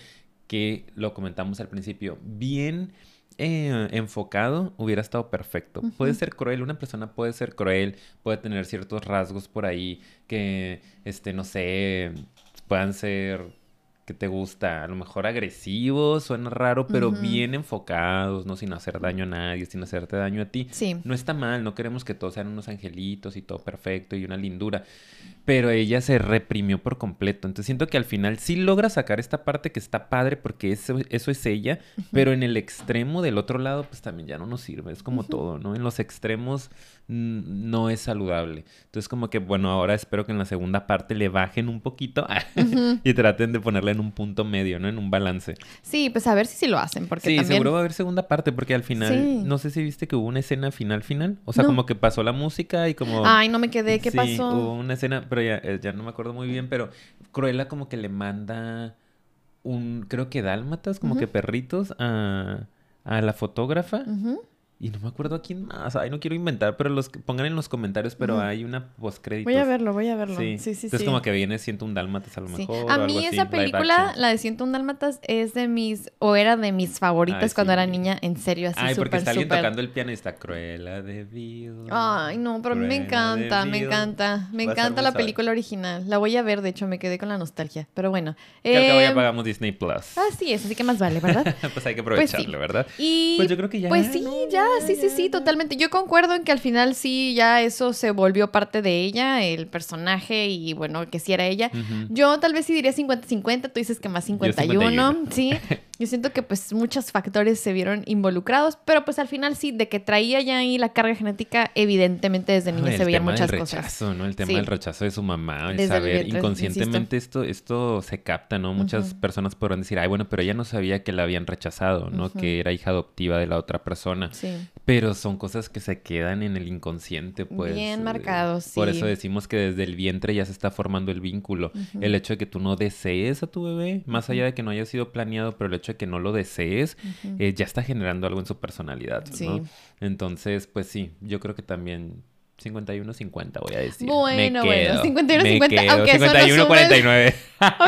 que lo comentamos al principio, bien eh, enfocado hubiera estado perfecto. Puede ser cruel, una persona puede ser cruel, puede tener ciertos rasgos por ahí que, este, no sé, puedan ser que te gusta, a lo mejor agresivos, suena raro, pero bien enfocados, ¿no? Sin hacer daño a nadie, sin hacerte daño a ti. Sí. No está mal, no queremos que todos sean unos angelitos y todo perfecto y una lindura. Pero ella se reprimió por completo. Entonces siento que al final sí logra sacar esta parte que está padre porque eso, eso es ella. Pero en el extremo del otro lado, pues también ya no nos sirve. Es como todo, ¿no? En los extremos no es saludable. Entonces como que, bueno, ahora espero que en la segunda parte le bajen un poquito *laughs* y traten de ponerla en un punto medio, ¿no? En un balance. Sí, pues a ver si sí lo hacen, porque Sí, también... seguro va a haber segunda parte porque al final, Sí. no sé si viste que hubo una escena final final, o sea, No. como que pasó la música y como Ay, no me quedé, ¿qué Sí, pasó? hubo una escena, pero ya, eh, ya no me acuerdo muy bien, pero Cruella como que le manda un, creo que dálmatas, como que perritos a, a la fotógrafa Ujú. Y no me acuerdo a quién más. Ay, no quiero inventar, pero los que pongan en los comentarios, pero hay una postcréditos. Voy a verlo, voy a verlo. Sí, Sí, sí, sí. Entonces como que viene Siento un Dálmatas a lo Sí. mejor. A mí esa película, la de Ciento un Dálmatas, es de mis, o era de mis favoritas Ay, cuando era niña, en serio, así Ay, porque súper, está alguien tocando el piano y está Cruella de Vil. Ay, no, pero me encanta, me encanta. Me Va encanta la película original. La voy a ver, de hecho, me quedé con la nostalgia. Pero bueno. Que al cabo ya Em, pagamos Disney Plus. Así es, así que más vale, ¿verdad? *laughs* pues hay que Pues aprovecharlo, ¿verdad? Y Pues yo creo que ya, Pues sí, ¿no? ya, sí, sí, sí, ya. totalmente. Yo concuerdo en que al final sí, ya eso se volvió parte de ella, el personaje, y bueno, que sí era ella. Ujú. Yo tal vez sí diría 50-50, tú dices que más 51, sí. *laughs* Yo siento que pues muchos factores se vieron involucrados, pero pues al final sí, de que traía ya ahí la carga genética, evidentemente desde niña Ay, se el veían tema muchas del cosas. rechazo, ¿no? El tema Sí. del rechazo de su mamá, el Desde el saber vientre, inconscientemente esto esto se capta, ¿no? Muchas Ujú. personas podrán decir, "Ay, bueno, pero ella no sabía que la habían rechazado, ¿no? Ujú. Que era hija adoptiva de la otra persona." Sí. Pero son cosas que se quedan en el inconsciente, pues. Bien eh, marcados, Por sí. eso decimos que desde el vientre ya se está formando el vínculo. El hecho de que tú no desees a tu bebé, más allá de que no haya sido planeado, pero el hecho de que no lo desees, eh, ya está generando algo en su personalidad, ¿no? Sí. Entonces, pues sí, yo creo que también 51-50 voy a decir. Bueno, Me bueno, quedo, 51, me 50, quedo, aunque eso no 51-49.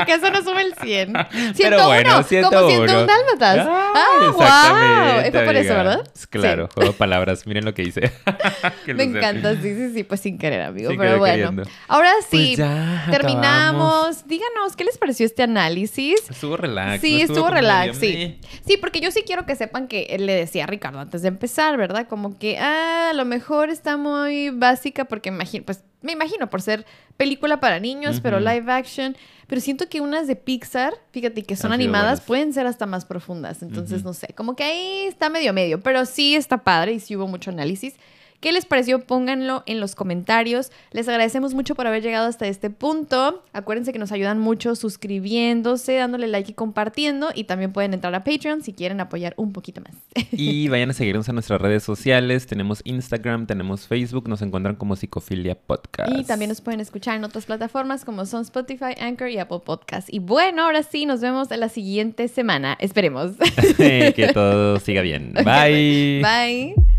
Ok, eso no sube el 100. 101, *laughs* Pero bueno, como 101. 101 dálmatas. Ah, Ah, wow. Fue por eso. ¿verdad? Claro, Sí. juego de palabras, miren lo que hice. *laughs* Qué Me encanta, sí, sí, sí, pues sin querer, amigo. Sin pero querer bueno. queriendo. Ahora Pues sí, acabamos. terminamos. Díganos, ¿qué les pareció este análisis? Estuvo relax. Sí, ¿no? estuvo como relax, sí. Sí, porque yo sí quiero que sepan que le decía a Ricardo antes de empezar, ¿verdad? Como que, ah, a lo mejor está muy básica porque imagino, pues me imagino por ser película para niños, pero live action. Pero siento que unas de Pixar, fíjate que son animadas, buenas. pueden ser hasta más profundas. Entonces, no sé, como que ahí está medio medio, pero sí está padre y sí hubo mucho análisis. ¿Qué les pareció? Pónganlo en los comentarios. Les agradecemos mucho por haber llegado hasta este punto. Acuérdense que nos ayudan mucho suscribiéndose, dándole like y compartiendo. Y también pueden entrar a Patreon si quieren apoyar un poquito más. Y *laughs* vayan a seguirnos en nuestras redes sociales. Tenemos Instagram, tenemos Facebook. Nos encuentran como Psicofilia Podcast. Y también nos pueden escuchar en otras plataformas como son Spotify, Anchor y Apple Podcast. Y bueno, ahora sí, nos vemos en la siguiente semana. Esperemos. *laughs* que *laughs* todo siga bien. Bye. Bye.